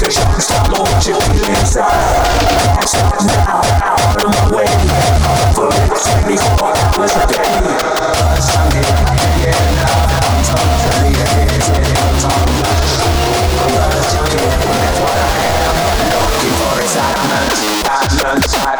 Take a shot and stop what you're inside. Stop now, out of my way. Atlantic, Atlantic.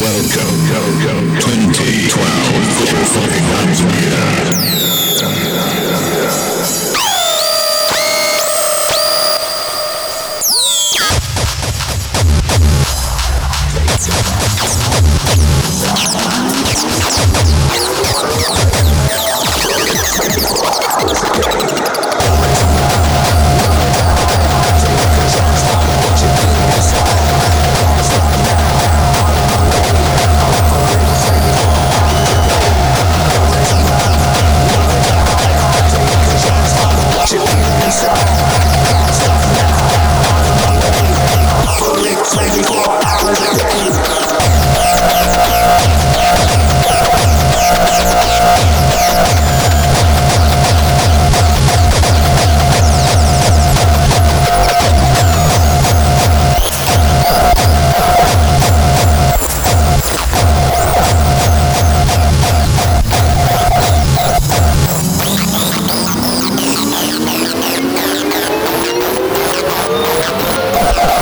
Welcome, welcome, 2012 fucking Oh,